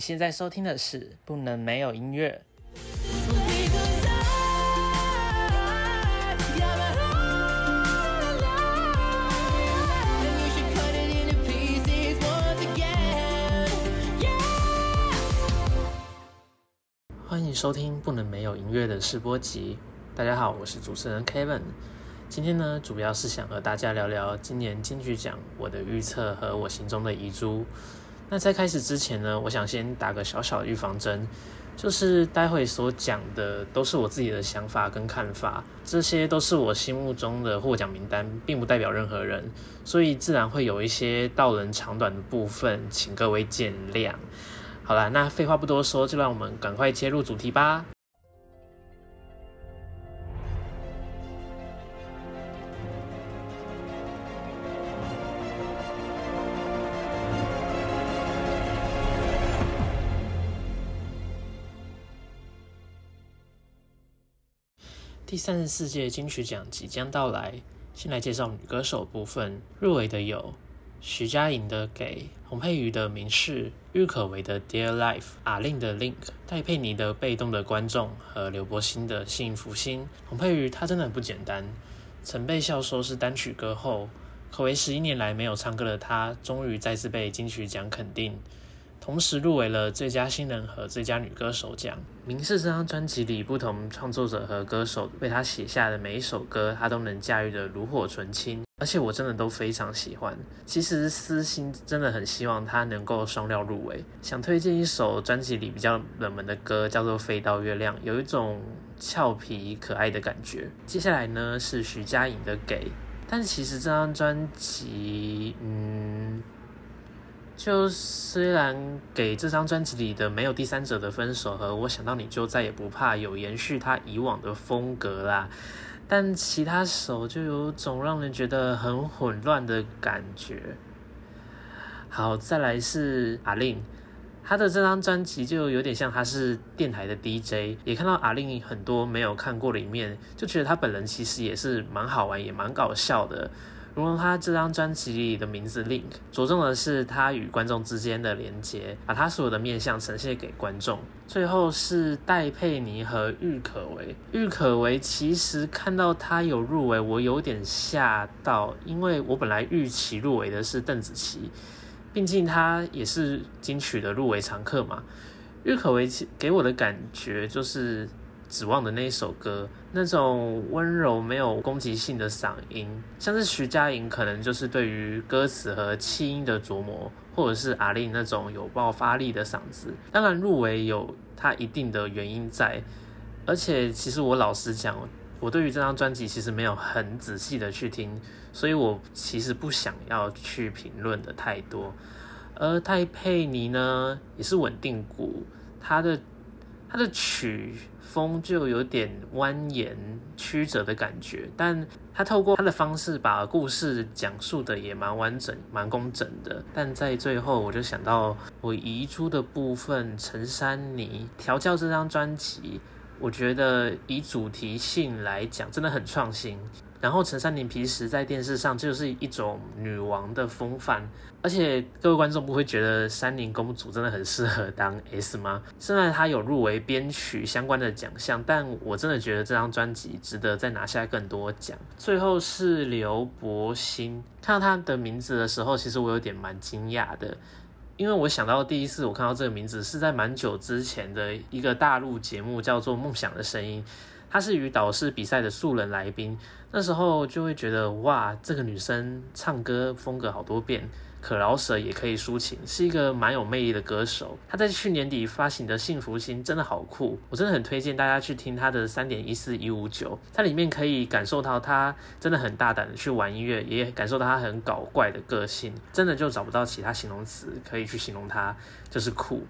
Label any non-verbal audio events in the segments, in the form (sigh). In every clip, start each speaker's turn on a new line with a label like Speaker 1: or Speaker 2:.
Speaker 1: 现在收听的是《不能没有音乐》。欢迎收听《不能没有音乐》的试播集。大家好，我是主持人 Kevin。今天呢，主要是想和大家聊聊今年金曲奖我的预测和我心中的遗珠。那在开始之前呢，我想先打个小小的预防针，就是待会所讲的都是我自己的想法跟看法，这些都是我心目中的获奖名单，并不代表任何人，所以自然会有一些道人长短的部分，请各位见谅。好了，那废话不多说，就让我们赶快切入主题吧。第三十四届金曲奖即将到来，先来介绍女歌手部分。入围的有徐佳莹的《给》、洪佩瑜的《明示》、郁可唯的《Dear Life》、阿令的《Link》、戴佩妮的《被动的观众》和刘柏辛的《幸福心》。洪佩瑜她真的很不简单，曾被笑说是单曲歌后，可为十一年来没有唱歌的她，终于再次被金曲奖肯定。同时入围了最佳新人和最佳女歌手奖。明示这张专辑里，不同创作者和歌手为他写下的每一首歌，他都能驾驭的炉火纯青，而且我真的都非常喜欢。其实私心真的很希望他能够双料入围。想推荐一首专辑里比较冷门的歌，叫做《飞到月亮》，有一种俏皮可爱的感觉。接下来呢是徐佳莹的《给》，但其实这张专辑，嗯。就虽然给这张专辑里的没有第三者的分手和我想到你就再也不怕有延续他以往的风格啦，但其他首就有种让人觉得很混乱的感觉。好，再来是阿令，他的这张专辑就有点像他是电台的 DJ，也看到阿令很多没有看过的一面，就觉得他本人其实也是蛮好玩，也蛮搞笑的。如同他这张专辑里的名字 Link，着重的是他与观众之间的连接，把他所有的面相呈现给观众。最后是戴佩妮和郁可唯，郁可唯其实看到他有入围，我有点吓到，因为我本来预期入围的是邓紫棋，毕竟他也是金曲的入围常客嘛。郁可唯给我的感觉就是。指望的那一首歌，那种温柔没有攻击性的嗓音，像是徐佳莹可能就是对于歌词和气音的琢磨，或者是阿令那种有爆发力的嗓子。当然入围有它一定的原因在，而且其实我老实讲，我对于这张专辑其实没有很仔细的去听，所以我其实不想要去评论的太多。而戴佩妮呢，也是稳定股，她的它的曲。风就有点蜿蜒曲折的感觉，但它透过它的方式把故事讲述的也蛮完整、蛮工整的。但在最后，我就想到我移出的部分，陈珊妮调教这张专辑，我觉得以主题性来讲，真的很创新。然后陈珊妮平时在电视上就是一种女王的风范，而且各位观众不会觉得珊妮公主真的很适合当 S 吗？虽然她有入围编曲相关的奖项，但我真的觉得这张专辑值得再拿下更多奖。最后是刘柏辛，看到他的名字的时候，其实我有点蛮惊讶的，因为我想到第一次我看到这个名字是在蛮久之前的一个大陆节目，叫做《梦想的声音》。她是与导师比赛的素人来宾，那时候就会觉得哇，这个女生唱歌风格好多变，可饶舌也可以抒情，是一个蛮有魅力的歌手。他在去年底发行的《幸福心》真的好酷，我真的很推荐大家去听他的三点一四一五九，它里面可以感受到他真的很大胆的去玩音乐，也感受到他很搞怪的个性，真的就找不到其他形容词可以去形容他，就是酷。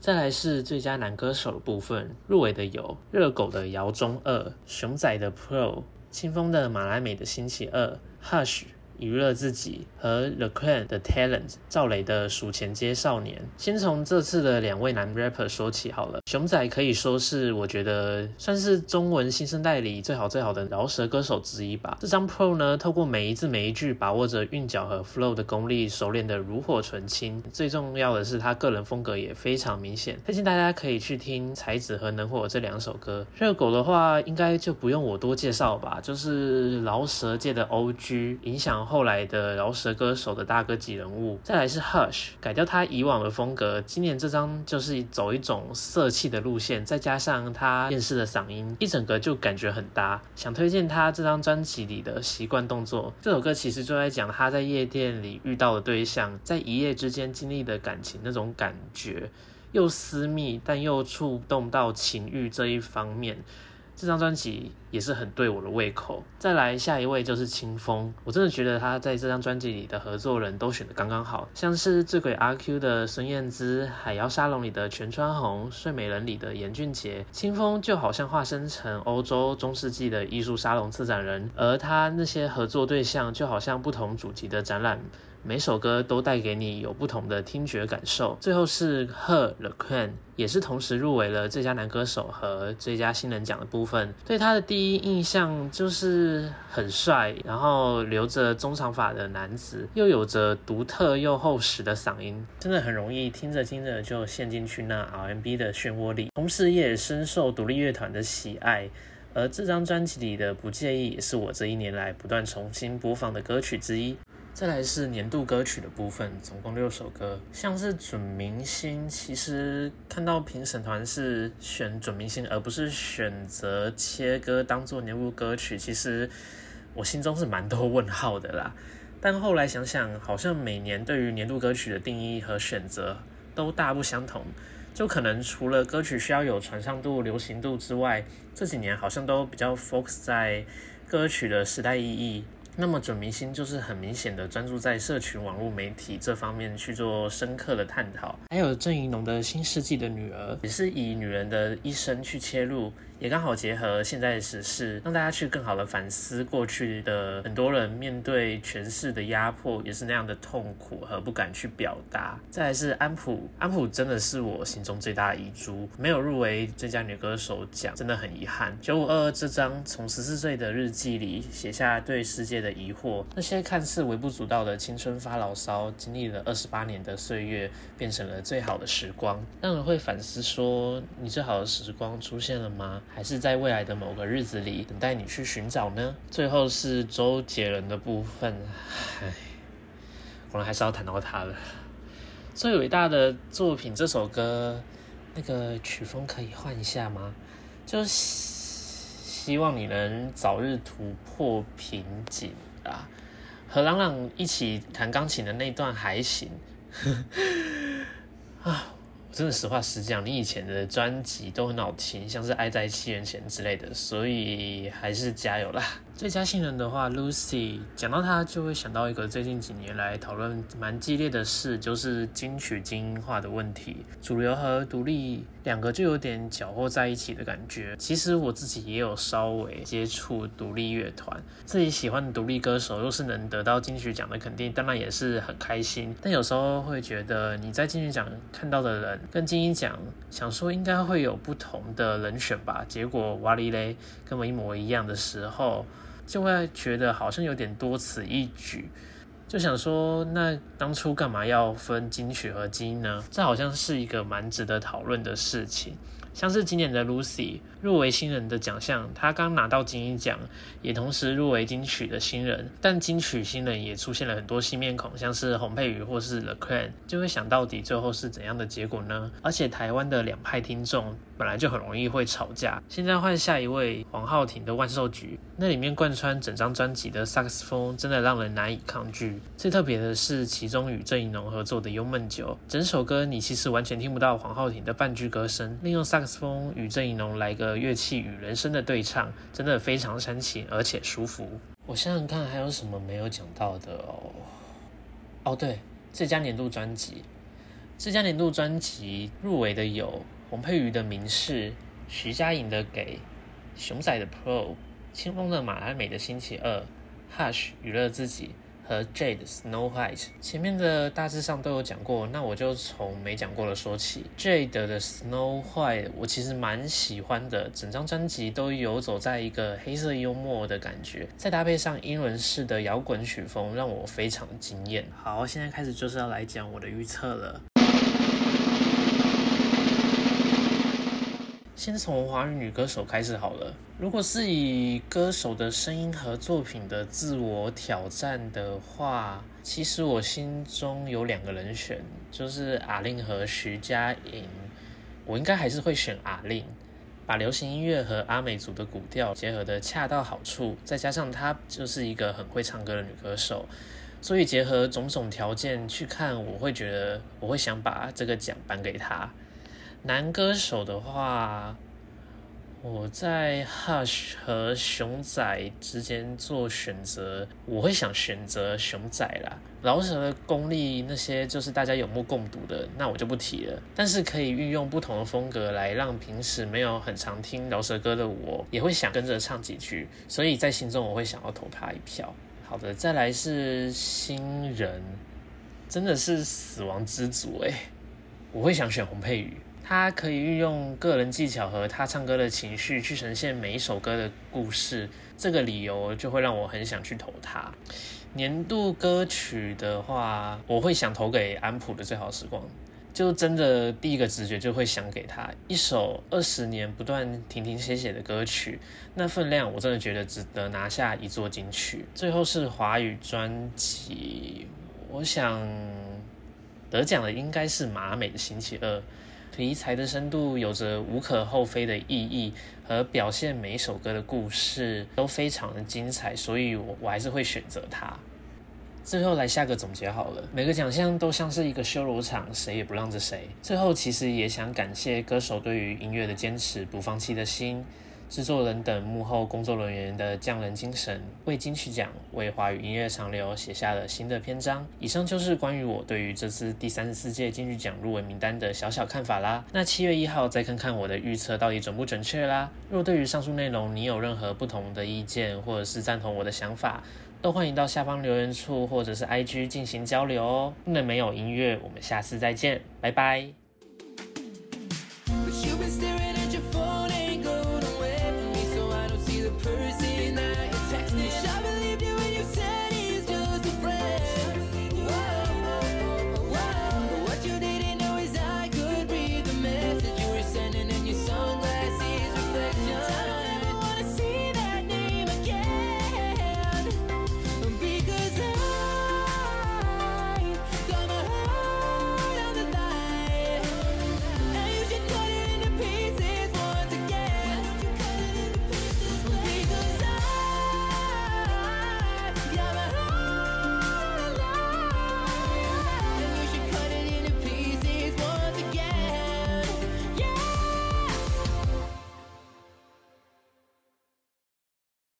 Speaker 1: 再来是最佳男歌手的部分，入围的有热狗的姚中二、熊仔的 Pro、清风的马来美的星期二、Hush、娱乐自己和 The Clan 的 Talent 赵雷的数钱街少年。先从这次的两位男 rapper 说起好了。熊仔可以说是我觉得算是中文新生代里最好最好的饶舌歌手之一吧。这张 Pro 呢，透过每一字每一句，把握着韵脚和 flow 的功力，熟练的炉火纯青。最重要的是，他个人风格也非常明显。推荐大家可以去听才子和能火这两首歌。热狗的话，应该就不用我多介绍吧，就是饶舌界的 OG，影响后来的饶舌歌手的大哥级人物。再来是 Hush，改掉他以往的风格，今年这张就是走一种色气的路线，再加上他厌世的嗓音，一整个就感觉很搭。想推荐他这张专辑里的习惯动作，这首歌其实就在讲他在夜店里遇到的对象，在一夜之间经历的感情那种感觉。又私密，但又触动到情欲这一方面，这张专辑也是很对我的胃口。再来下一位就是清风，我真的觉得他在这张专辑里的合作人都选的刚刚好，像是醉鬼阿 Q 的孙燕姿，海妖沙龙里的全川红，睡美人里的严俊杰，清风就好像化身成欧洲中世纪的艺术沙龙策展人，而他那些合作对象就好像不同主题的展览。每首歌都带给你有不同的听觉感受。最后是 Her The Queen，也是同时入围了最佳男歌手和最佳新人奖的部分。对他的第一印象就是很帅，然后留着中长发的男子，又有着独特又厚实的嗓音，真的很容易听着听着就陷进去那 R&B 的漩涡里。同时也深受独立乐团的喜爱，而这张专辑里的《不介意》也是我这一年来不断重新播放的歌曲之一。再来是年度歌曲的部分，总共六首歌。像是准明星，其实看到评审团是选准明星，而不是选择切歌当做年度歌曲，其实我心中是蛮多问号的啦。但后来想想，好像每年对于年度歌曲的定义和选择都大不相同。就可能除了歌曲需要有传唱度、流行度之外，这几年好像都比较 focus 在歌曲的时代意义。那么准明星就是很明显的专注在社群网络媒体这方面去做深刻的探讨，还有郑怡农的《新世纪的女儿》也是以女人的一生去切入。也刚好结合现在的时事，让大家去更好的反思过去的很多人面对权势的压迫，也是那样的痛苦和不敢去表达。再来是安普，安普真的是我心中最大的遗珠，没有入围最佳女歌手奖，真的很遗憾。九五二二这张从十四岁的日记里写下对世界的疑惑，那些看似微不足道的青春发牢骚，经历了二十八年的岁月，变成了最好的时光，让人会反思说，你最好的时光出现了吗？还是在未来的某个日子里等待你去寻找呢？最后是周杰伦的部分，唉，果然还是要谈到他了。最伟大的作品这首歌，那个曲风可以换一下吗？就是希望你能早日突破瓶颈啊！和朗朗一起弹钢琴的那段还行 (laughs) 啊。真的实话实讲，你以前的专辑都很好听，像是《爱在七元前》之类的，所以还是加油啦！最佳新人的话，Lucy 讲到她就会想到一个最近几年来讨论蛮激烈的事，就是金曲精英化的问题。主流和独立两个就有点搅和在一起的感觉。其实我自己也有稍微接触独立乐团，自己喜欢的独立歌手，若是能得到金曲奖的肯定，当然也是很开心。但有时候会觉得你在金曲奖看到的人，跟金鹰奖想说应该会有不同的人选吧，结果哇哩嘞，跟我一模一样的时候。就会觉得好像有点多此一举，就想说，那当初干嘛要分金曲和金呢？这好像是一个蛮值得讨论的事情。像是今年的 Lucy 入围新人的奖项，他刚拿到金鹰奖，也同时入围金曲的新人。但金曲新人也出现了很多新面孔，像是洪佩瑜或是 The Cran，就会想到底最后是怎样的结果呢？而且台湾的两派听众。本来就很容易会吵架。现在换下一位黄浩庭的万寿菊，那里面贯穿整张专辑的萨克斯风真的让人难以抗拒。最特别的是其中与郑怡农合作的《幽梦酒》，整首歌你其实完全听不到黄浩庭的半句歌声，利用萨克斯风与郑怡农来个乐器与人声的对唱，真的非常煽情而且舒服。我想想看还有什么没有讲到的哦。哦对，最佳年度专辑，最佳年度专辑入围的有。洪佩瑜的《明示》，徐佳莹的《给》，熊仔的《Pro》，清风的《马来美的星期二》，Hush 娱乐自己和 Jade Snow White。前面的大致上都有讲过，那我就从没讲过的说起。Jade 的 Snow White 我其实蛮喜欢的，整张专辑都游走在一个黑色幽默的感觉，再搭配上英伦式的摇滚曲风，让我非常惊艳。好，现在开始就是要来讲我的预测了。先从华语女歌手开始好了。如果是以歌手的声音和作品的自我挑战的话，其实我心中有两个人选，就是阿令和徐佳莹。我应该还是会选阿令，把流行音乐和阿美族的古调结合的恰到好处，再加上她就是一个很会唱歌的女歌手，所以结合种种条件去看，我会觉得我会想把这个奖颁给她。男歌手的话，我在 Hush 和熊仔之间做选择，我会想选择熊仔啦。饶舌的功力那些就是大家有目共睹的，那我就不提了。但是可以运用不同的风格来让平时没有很常听饶舌歌的我，也会想跟着唱几句。所以在心中我会想要投他一票。好的，再来是新人，真的是死亡之组诶，我会想选洪佩瑜。他可以运用个人技巧和他唱歌的情绪去呈现每一首歌的故事，这个理由就会让我很想去投他。年度歌曲的话，我会想投给安普的《最好时光》，就真的第一个直觉就会想给他一首二十年不断停停歇歇的歌曲，那分量我真的觉得值得拿下一座金曲。最后是华语专辑，我想得奖的应该是马美的《星期二》。题材的深度有着无可厚非的意义，和表现每一首歌的故事都非常的精彩，所以我我还是会选择它。最后来下个总结好了，每个奖项都像是一个修罗场，谁也不让着谁。最后其实也想感谢歌手对于音乐的坚持、不放弃的心。制作人等幕后工作人员的匠人精神，为金曲奖、为华语音乐长流写下了新的篇章。以上就是关于我对于这次第三十四届金曲奖入围名单的小小看法啦。那七月一号再看看我的预测到底准不准确啦。若对于上述内容你有任何不同的意见，或者是赞同我的想法，都欢迎到下方留言处或者是 IG 进行交流哦。不能没有音乐，我们下次再见，拜拜。